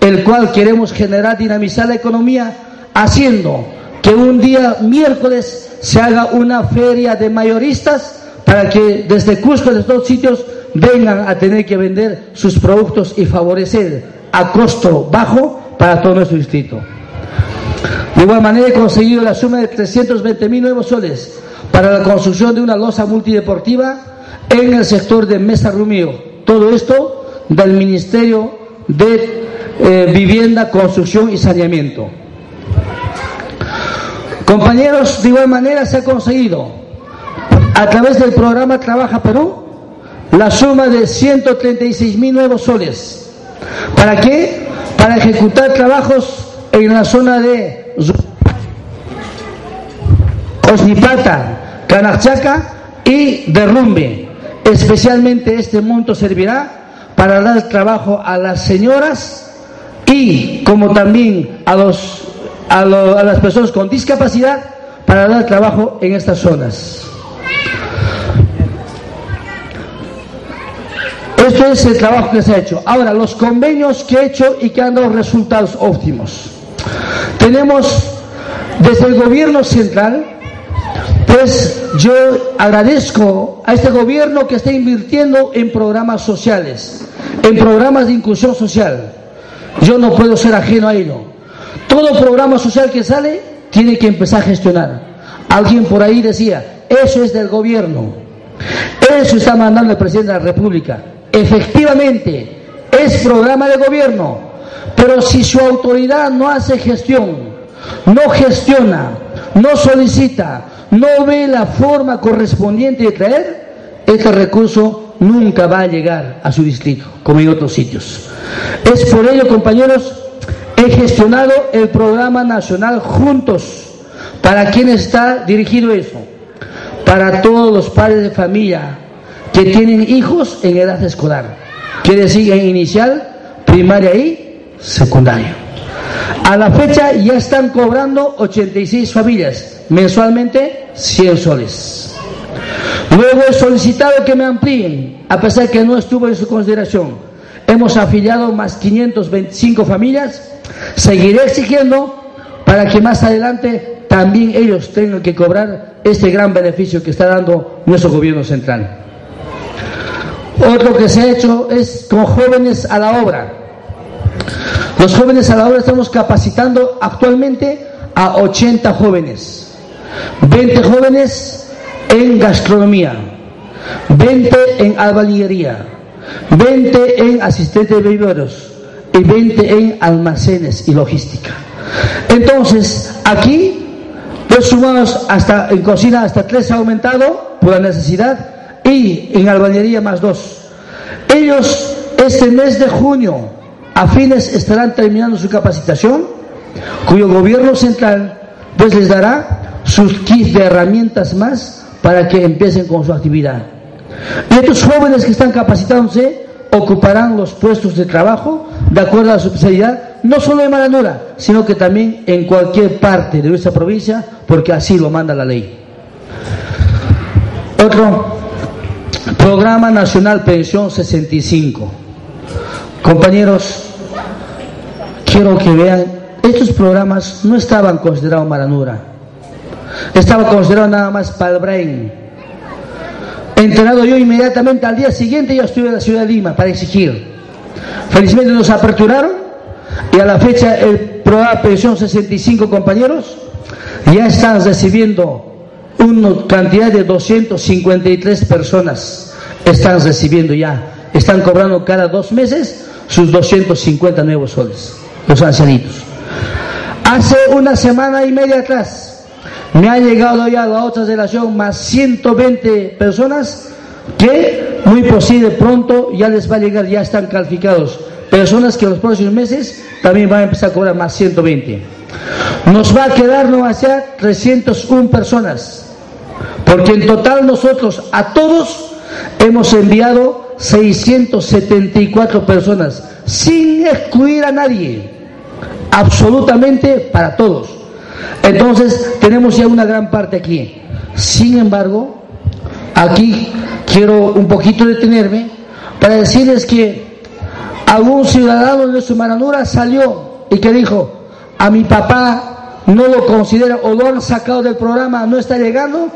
el cual queremos generar, dinamizar la economía, haciendo que un día miércoles se haga una feria de mayoristas para que desde Cusco, de estos sitios, vengan a tener que vender sus productos y favorecer a costo bajo para todo nuestro distrito. De igual manera he conseguido la suma de 320 mil nuevos soles para la construcción de una losa multideportiva en el sector de Mesa Rumío. Todo esto del Ministerio de eh, Vivienda, Construcción y Saneamiento. Compañeros, de igual manera se ha conseguido a través del programa Trabaja Perú la suma de 136 mil nuevos soles. ¿Para qué? Para ejecutar trabajos en la zona de Osnipata, Canachaca y Derrumbe. Especialmente este monto servirá para dar trabajo a las señoras y como también a, los, a, a las personas con discapacidad para dar trabajo en estas zonas. Esto es el trabajo que se ha hecho. Ahora, los convenios que he hecho y que han dado resultados óptimos. Tenemos Desde el gobierno central, pues yo agradezco a este gobierno que está invirtiendo en programas sociales, en programas de inclusión social. Yo no puedo ser ajeno a ello. Todo programa social que sale tiene que empezar a gestionar. Alguien por ahí decía, eso es del gobierno. Eso está mandando el presidente de la República. Efectivamente, es programa de gobierno. Pero si su autoridad no hace gestión, no gestiona, no solicita, no ve la forma correspondiente de traer, este recurso nunca va a llegar a su distrito, como en otros sitios. Es por ello, compañeros, he gestionado el programa nacional Juntos. ¿Para quién está dirigido eso? Para todos los padres de familia que tienen hijos en edad escolar. Quiere decir en inicial, primaria y secundaria. A la fecha ya están cobrando 86 familias, mensualmente 100 soles. Luego he solicitado que me amplíen, a pesar que no estuvo en su consideración. Hemos afiliado más 525 familias. Seguiré exigiendo para que más adelante también ellos tengan que cobrar este gran beneficio que está dando nuestro gobierno central. Otro que se ha hecho es con jóvenes a la obra. Los jóvenes a la obra estamos capacitando actualmente a 80 jóvenes. 20 jóvenes en gastronomía, 20 en albañilería, 20 en asistente de viveros y 20 en almacenes y logística. Entonces, aquí los sumados hasta en cocina hasta tres ha aumentado por la necesidad y en albañería más dos. Ellos este mes de junio a fines estarán terminando su capacitación, cuyo gobierno central pues les dará sus kits de herramientas más para que empiecen con su actividad. Y estos jóvenes que están capacitándose ocuparán los puestos de trabajo de acuerdo a la especialidad, no solo en Maranura, sino que también en cualquier parte de nuestra provincia, porque así lo manda la ley. Otro Programa Nacional Pensión 65. Compañeros, quiero que vean, estos programas no estaban considerados Maranura. Estaba considerado nada más para el Brain. Enterado yo inmediatamente al día siguiente yo estuve en la ciudad de Lima para exigir. Felizmente nos aperturaron y a la fecha el programa Pensión 65 compañeros ya están recibiendo una cantidad de 253 personas están recibiendo ya, están cobrando cada dos meses sus 250 nuevos soles, los ancianitos. Hace una semana y media atrás me ha llegado ya la otra relación más 120 personas que muy posible pronto ya les va a llegar, ya están calificados. Personas que en los próximos meses también van a empezar a cobrar más 120. Nos va a quedar no hacia 301 personas porque en total nosotros a todos hemos enviado 674 personas, sin excluir a nadie, absolutamente para todos. Entonces tenemos ya una gran parte aquí. Sin embargo, aquí quiero un poquito detenerme para decirles que algún ciudadano de su maranura salió y que dijo, a mi papá no lo considera o lo han sacado del programa, no está llegando,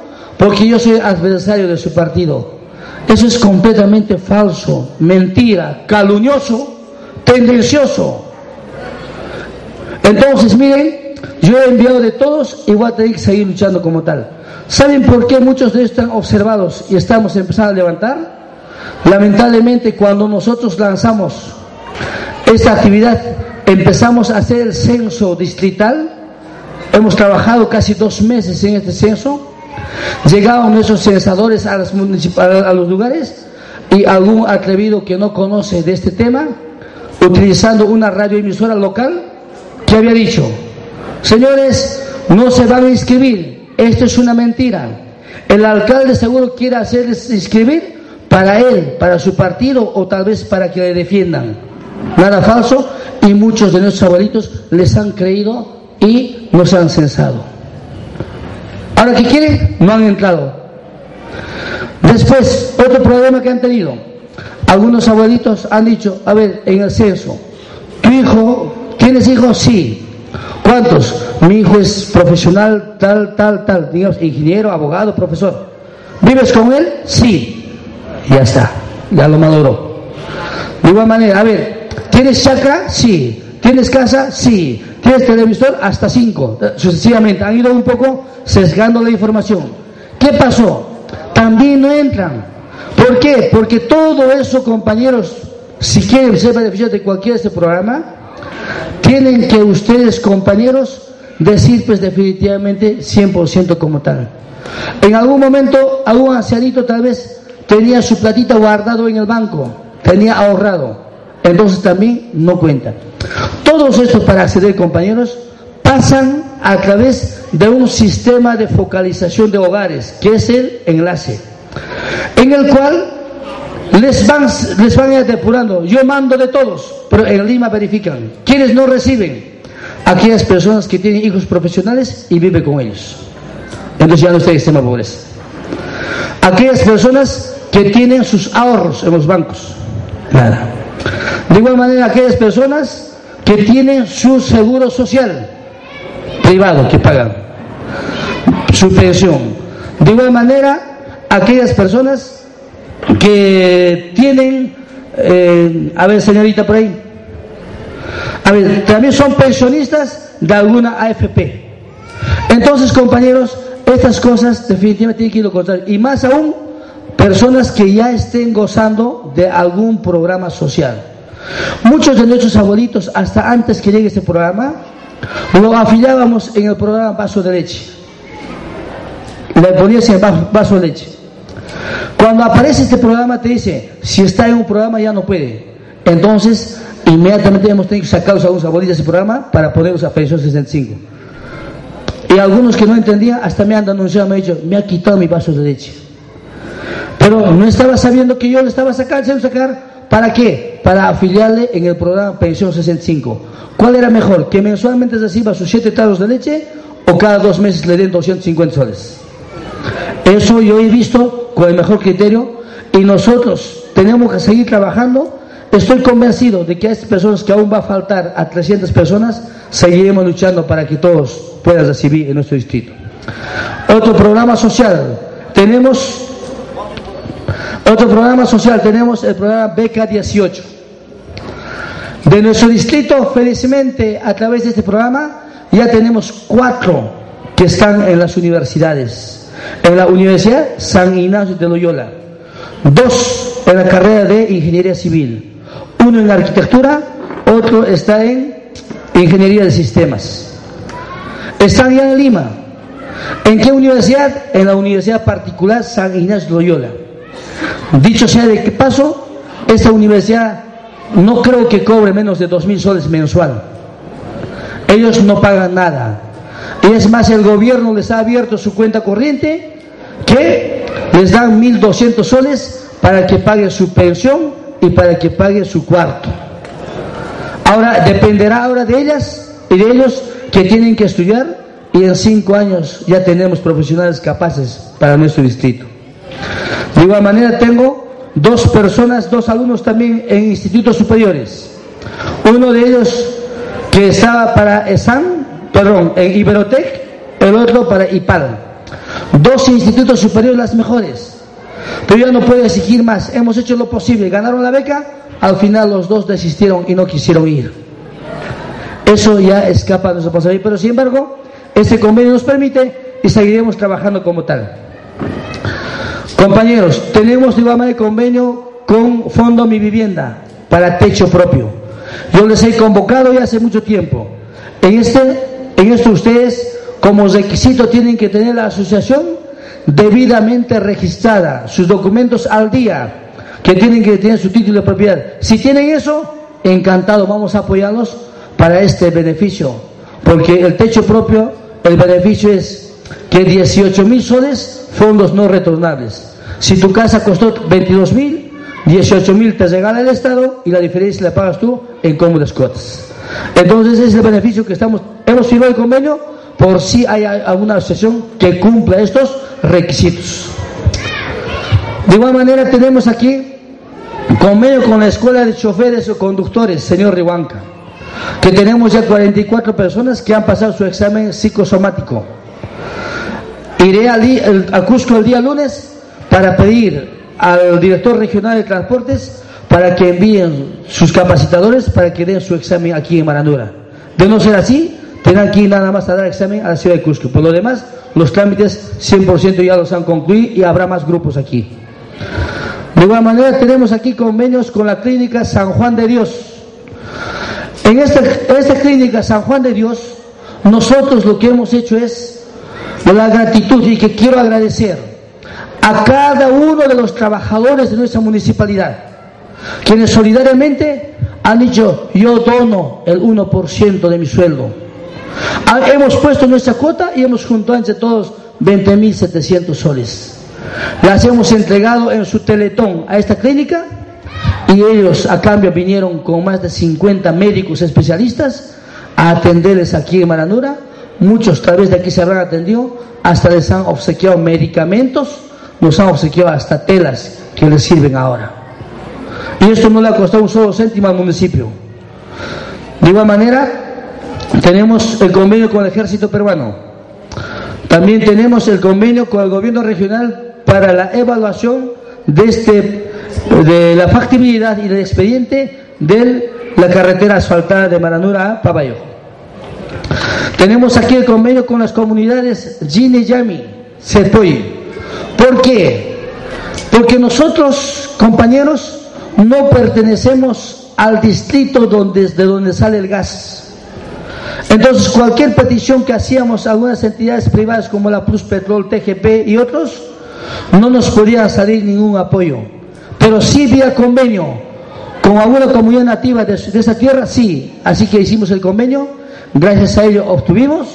porque yo soy adversario de su partido. Eso es completamente falso, mentira, calumnioso, tendencioso. Entonces, miren, yo he enviado de todos y voy a tener que seguir luchando como tal. ¿Saben por qué muchos de ellos están observados y estamos empezando a levantar? Lamentablemente, cuando nosotros lanzamos esta actividad, empezamos a hacer el censo distrital, hemos trabajado casi dos meses en este censo, Llegaban esos censadores a, a los lugares y algún atrevido que no conoce de este tema, utilizando una radioemisora local, que había dicho, señores, no se van a inscribir, esto es una mentira. El alcalde seguro quiere hacerles inscribir para él, para su partido o tal vez para que le defiendan. Nada falso y muchos de nuestros abuelitos les han creído y nos han censado. Ahora, ¿qué quieren? No han entrado. Después, otro problema que han tenido. Algunos abuelitos han dicho, a ver, en el censo, ¿tu hijo, tienes hijos? Sí. ¿Cuántos? Mi hijo es profesional, tal, tal, tal, digamos, ingeniero, abogado, profesor. ¿Vives con él? Sí. Ya está, ya lo maduró. De igual manera, a ver, ¿tienes chakra? Sí. ¿Tienes casa? Sí. ¿Tienes televisor? Hasta cinco. Sucesivamente, han ido un poco sesgando la información. ¿Qué pasó? También no entran. ¿Por qué? Porque todo eso, compañeros, si quieren ser beneficiarios de cualquier este programa, tienen que ustedes, compañeros, decir pues definitivamente 100% como tal. En algún momento, algún ancianito tal vez tenía su platita guardado en el banco, tenía ahorrado, entonces también no cuenta. Todos estos para acceder, compañeros, pasan a través de un sistema de focalización de hogares, que es el enlace, en el cual les van, les van a ir depurando. Yo mando de todos, pero en Lima verifican. ¿Quiénes no reciben? Aquellas personas que tienen hijos profesionales y viven con ellos. Entonces ya no está de pobreza. Aquellas personas que tienen sus ahorros en los bancos. Nada. De igual manera, aquellas personas que tienen su seguro social privado que pagan su pensión. De igual manera, aquellas personas que tienen, eh, a ver señorita por ahí, a ver, también son pensionistas de alguna AFP. Entonces, compañeros, estas cosas definitivamente tienen que ir a contar. Y más aún, personas que ya estén gozando de algún programa social. Muchos de nuestros abuelitos, hasta antes que llegue este programa, lo afiliábamos en el programa Vaso de Leche. Le ponías en vaso de leche. Cuando aparece este programa te dice, si está en un programa ya no puede. Entonces, inmediatamente hemos tenido que sacarlos a unos abuelitos de ese programa para ponerlos a pensión 65. Y algunos que no entendían, hasta me han denunciado, me han dicho, me ha quitado mi vaso de leche. Pero no estaba sabiendo que yo le estaba sacando, se sacar. ¿Para qué? Para afiliarle en el programa Pensión 65. ¿Cuál era mejor? ¿Que mensualmente reciba sus 7 tarros de leche o cada dos meses le den 250 soles? Eso yo he visto con el mejor criterio y nosotros tenemos que seguir trabajando. Estoy convencido de que a estas personas que aún va a faltar a 300 personas, seguiremos luchando para que todos puedan recibir en nuestro distrito. Otro programa social. Tenemos otro programa social, tenemos el programa Beca 18. De nuestro distrito, felizmente, a través de este programa, ya tenemos cuatro que están en las universidades. En la Universidad San Ignacio de Loyola, dos en la carrera de Ingeniería Civil, uno en Arquitectura, otro está en Ingeniería de Sistemas. Están ya en Lima. ¿En qué universidad? En la Universidad Particular San Ignacio de Loyola. Dicho sea de qué paso, esta universidad no creo que cobre menos de dos mil soles mensual. Ellos no pagan nada. Y es más, el gobierno les ha abierto su cuenta corriente que les dan 1.200 soles para que pague su pensión y para que pague su cuarto. Ahora dependerá ahora de ellas y de ellos que tienen que estudiar y en cinco años ya tenemos profesionales capaces para nuestro distrito. De igual manera tengo dos personas, dos alumnos también en institutos superiores. Uno de ellos que estaba para ESAN, perdón, en Iberotec, el otro para IPAL. Dos institutos superiores las mejores. Pero ya no puedo exigir más. Hemos hecho lo posible. Ganaron la beca, al final los dos desistieron y no quisieron ir. Eso ya escapa de nuestra responsabilidad. Pero sin embargo, este convenio nos permite y seguiremos trabajando como tal. Compañeros, tenemos igual de convenio con Fondo Mi Vivienda para techo propio. Yo les he convocado ya hace mucho tiempo. En, este, en esto ustedes como requisito tienen que tener la asociación debidamente registrada, sus documentos al día, que tienen que tener su título de propiedad. Si tienen eso, encantado, vamos a apoyarlos para este beneficio, porque el techo propio, el beneficio es que 18 mil soles, fondos no retornables. Si tu casa costó 22 mil, 18 mil te regala el Estado y la diferencia la pagas tú en cómodas cuotas. Entonces ese es el beneficio que estamos, hemos firmado el convenio por si hay alguna asociación que cumpla estos requisitos. De igual manera tenemos aquí convenio con la Escuela de Choferes o Conductores, señor Rihuanca. que tenemos ya 44 personas que han pasado su examen psicosomático. Iré al Cusco el día lunes para pedir al director regional de transportes para que envíen sus capacitadores para que den su examen aquí en Marandura. De no ser así, tendrán que ir nada más a dar examen a la ciudad de Cusco. Por lo demás, los trámites 100% ya los han concluido y habrá más grupos aquí. De igual manera, tenemos aquí convenios con la clínica San Juan de Dios. En esta, esta clínica San Juan de Dios, nosotros lo que hemos hecho es la gratitud y que quiero agradecer a cada uno de los trabajadores de nuestra municipalidad, quienes solidariamente han dicho, yo dono el 1% de mi sueldo. Hemos puesto nuestra cuota y hemos juntado entre todos 20.700 soles. Las hemos entregado en su teletón a esta clínica y ellos a cambio vinieron con más de 50 médicos especialistas a atenderles aquí en Maranura. Muchos tal vez de aquí se habrán atendido, hasta les han obsequiado medicamentos, nos han obsequiado hasta telas que les sirven ahora. Y esto no le ha costado un solo céntimo al municipio. De igual manera, tenemos el convenio con el ejército peruano. También tenemos el convenio con el gobierno regional para la evaluación de, este, de la factibilidad y del expediente de la carretera asfaltada de Maranura a Pabayo. Tenemos aquí el convenio con las comunidades Gine Yami, Sepoy. ¿Por qué? Porque nosotros, compañeros, no pertenecemos al distrito donde, de donde sale el gas. Entonces, cualquier petición que hacíamos a algunas entidades privadas como la Plus Petrol, TGP y otros, no nos podía salir ningún apoyo. Pero sí vía convenio con alguna comunidad nativa de, de esa tierra, sí. Así que hicimos el convenio, gracias a ello obtuvimos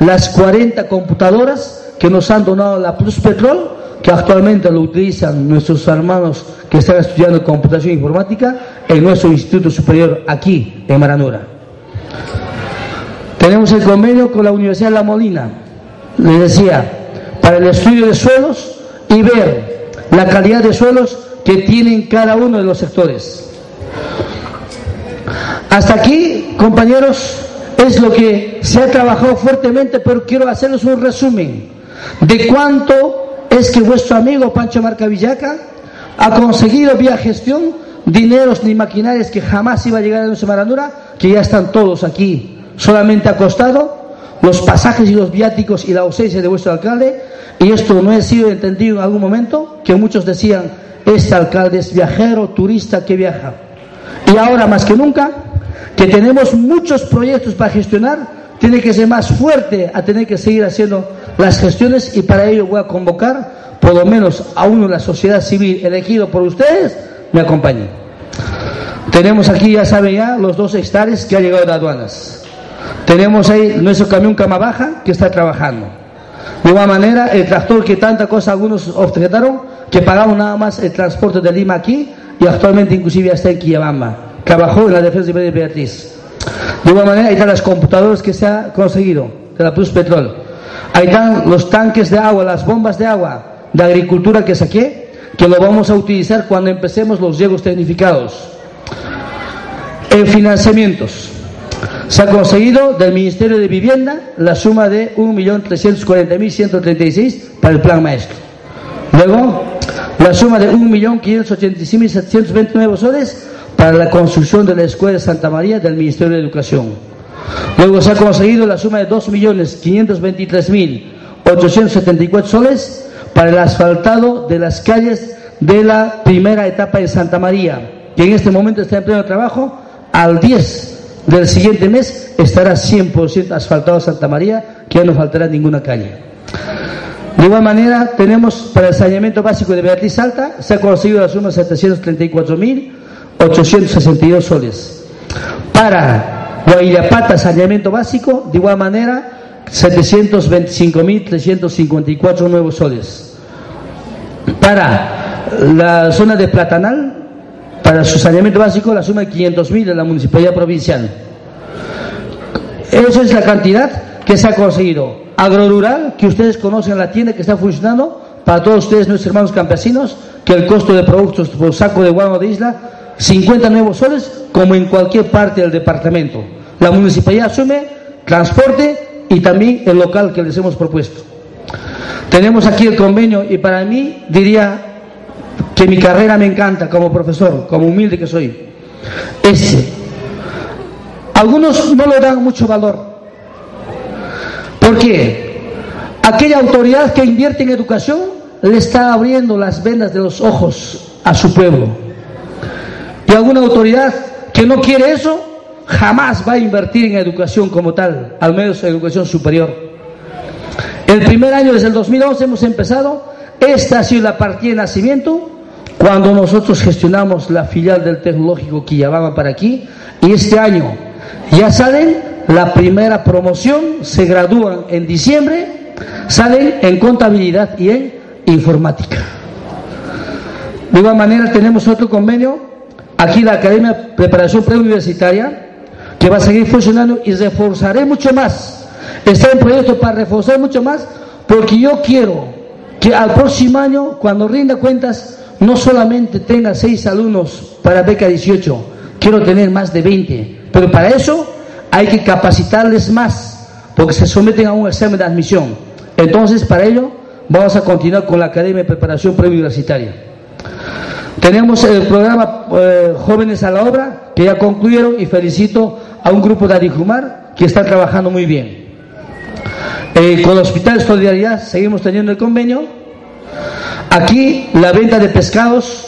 las 40 computadoras que nos han donado la Plus Petrol que actualmente lo utilizan nuestros hermanos que están estudiando computación informática en nuestro Instituto Superior aquí en Maranura. Tenemos el convenio con la Universidad de La Molina, les decía, para el estudio de suelos y ver la calidad de suelos que tienen cada uno de los sectores. Hasta aquí, compañeros, es lo que se ha trabajado fuertemente, pero quiero hacerles un resumen de cuánto es que vuestro amigo Pancho Marca Villaca ha conseguido vía gestión dineros ni maquinarias que jamás iba a llegar a nuestra Maranura, que ya están todos aquí. Solamente ha los pasajes y los viáticos y la ausencia de vuestro alcalde, y esto no ha sido entendido en algún momento, que muchos decían, este alcalde es viajero, turista que viaja. Y ahora más que nunca, que tenemos muchos proyectos para gestionar, tiene que ser más fuerte a tener que seguir haciendo las gestiones y para ello voy a convocar por lo menos a uno de la sociedad civil elegido por ustedes, me acompañe. Tenemos aquí, ya saben ya, los dos hectáreas que ha llegado de aduanas. Tenemos ahí nuestro camión cama baja que está trabajando. De igual manera, el tractor que tanta cosa algunos objetaron, que pagamos nada más el transporte de Lima aquí y actualmente inclusive está en Quillabamba. Trabajó en la defensa de Beatriz. De igual manera, ahí están las computadoras que se ha conseguido de la Plus Petrol. Ahí están los tanques de agua, las bombas de agua de agricultura que saqué, que lo vamos a utilizar cuando empecemos los llegos tecnificados. En financiamientos. Se ha conseguido del Ministerio de Vivienda la suma de 1.340.136 para el plan maestro. Luego, la suma de 1.586.729 soles para la construcción de la Escuela de Santa María del Ministerio de Educación. Luego se ha conseguido la suma de 2.523.874 soles para el asfaltado de las calles de la primera etapa de Santa María, que en este momento está en pleno trabajo. Al 10 del siguiente mes estará 100% asfaltado Santa María, que ya no faltará ninguna calle. De igual manera, tenemos para el saneamiento básico de Beatriz Alta, se ha conseguido la suma de 734.862 soles. Para Guairapata, saneamiento básico, de igual manera, 725.354 nuevos soles. Para la zona de Platanal, para su saneamiento básico, la suma de 500.000 de la municipalidad provincial. Esa es la cantidad que se ha conseguido. Agrorural, que ustedes conocen la tienda que está funcionando, para todos ustedes, nuestros hermanos campesinos, que el costo de productos por saco de guano de isla, 50 nuevos soles, como en cualquier parte del departamento. La municipalidad asume transporte y también el local que les hemos propuesto. Tenemos aquí el convenio y para mí diría que mi carrera me encanta como profesor, como humilde que soy. Ese. Algunos no le dan mucho valor. ¿Por qué? Aquella autoridad que invierte en educación le está abriendo las vendas de los ojos a su pueblo. Y alguna autoridad que no quiere eso, jamás va a invertir en educación como tal, al menos en educación superior. El primer año, desde el 2011, hemos empezado. Esta ha sido la partida de nacimiento cuando nosotros gestionamos la filial del tecnológico que llevaba para aquí. Y este año ya salen la primera promoción, se gradúan en diciembre, salen en contabilidad y en informática. De igual manera tenemos otro convenio, aquí la Academia Preparación Preuniversitaria, que va a seguir funcionando y reforzaré mucho más. Está en proyecto para reforzar mucho más, porque yo quiero que al próximo año, cuando rinda cuentas, no solamente tenga seis alumnos para beca 18, quiero tener más de 20. Pero para eso hay que capacitarles más, porque se someten a un examen de admisión. Entonces, para ello, vamos a continuar con la Academia de Preparación Preuniversitaria. Tenemos el programa eh, Jóvenes a la Obra, que ya concluyeron, y felicito a un grupo de Adijumar que está trabajando muy bien. Eh, con el Hospital de Solidaridad seguimos teniendo el convenio. Aquí la venta de pescados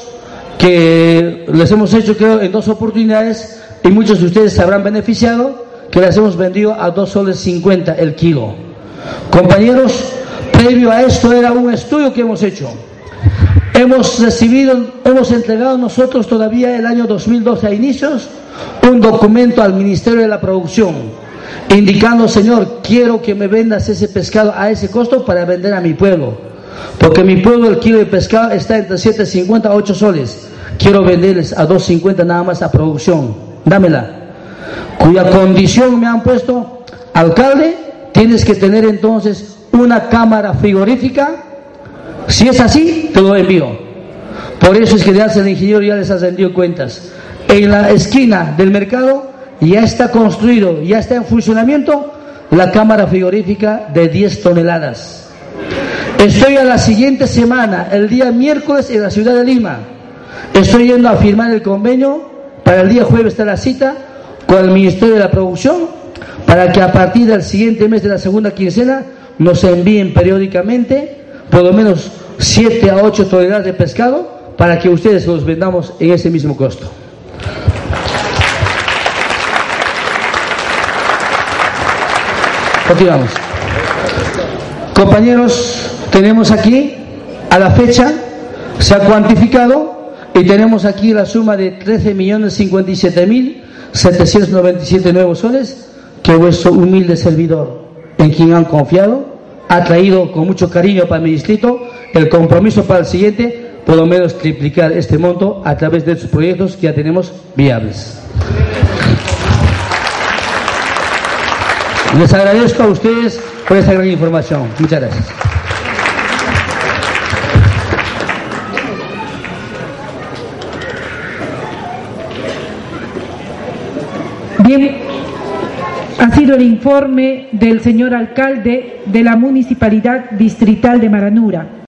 que les hemos hecho creo en dos oportunidades y muchos de ustedes se habrán beneficiado que las hemos vendido a dos soles 50 el kilo. Compañeros, previo a esto era un estudio que hemos hecho. Hemos recibido, hemos entregado nosotros todavía el año 2012 a inicios un documento al Ministerio de la Producción indicando, Señor, quiero que me vendas ese pescado a ese costo para vender a mi pueblo. Porque mi pueblo el kilo de pescado está entre 7.50 a 8 soles. Quiero venderles a 2.50 nada más a producción. Dámela. Cuya condición me han puesto, alcalde, tienes que tener entonces una cámara frigorífica. Si es así, te lo envío. Por eso es que ya el ingeniero ya les rendido cuentas. En la esquina del mercado ya está construido, ya está en funcionamiento la cámara frigorífica de 10 toneladas. Estoy a la siguiente semana, el día miércoles, en la ciudad de Lima. Estoy yendo a firmar el convenio. Para el día jueves está la cita con el Ministerio de la Producción para que a partir del siguiente mes de la segunda quincena nos envíen periódicamente por lo menos 7 a 8 toneladas de pescado para que ustedes los vendamos en ese mismo costo. Continuamos. Compañeros, tenemos aquí, a la fecha, se ha cuantificado y tenemos aquí la suma de 13.057.797 nuevos soles que vuestro humilde servidor, en quien han confiado, ha traído con mucho cariño para mi distrito el compromiso para el siguiente, por lo menos triplicar este monto a través de estos proyectos que ya tenemos viables. Les agradezco a ustedes por esta gran información. Muchas gracias. Bien, ha sido el informe del señor alcalde de la Municipalidad Distrital de Maranura.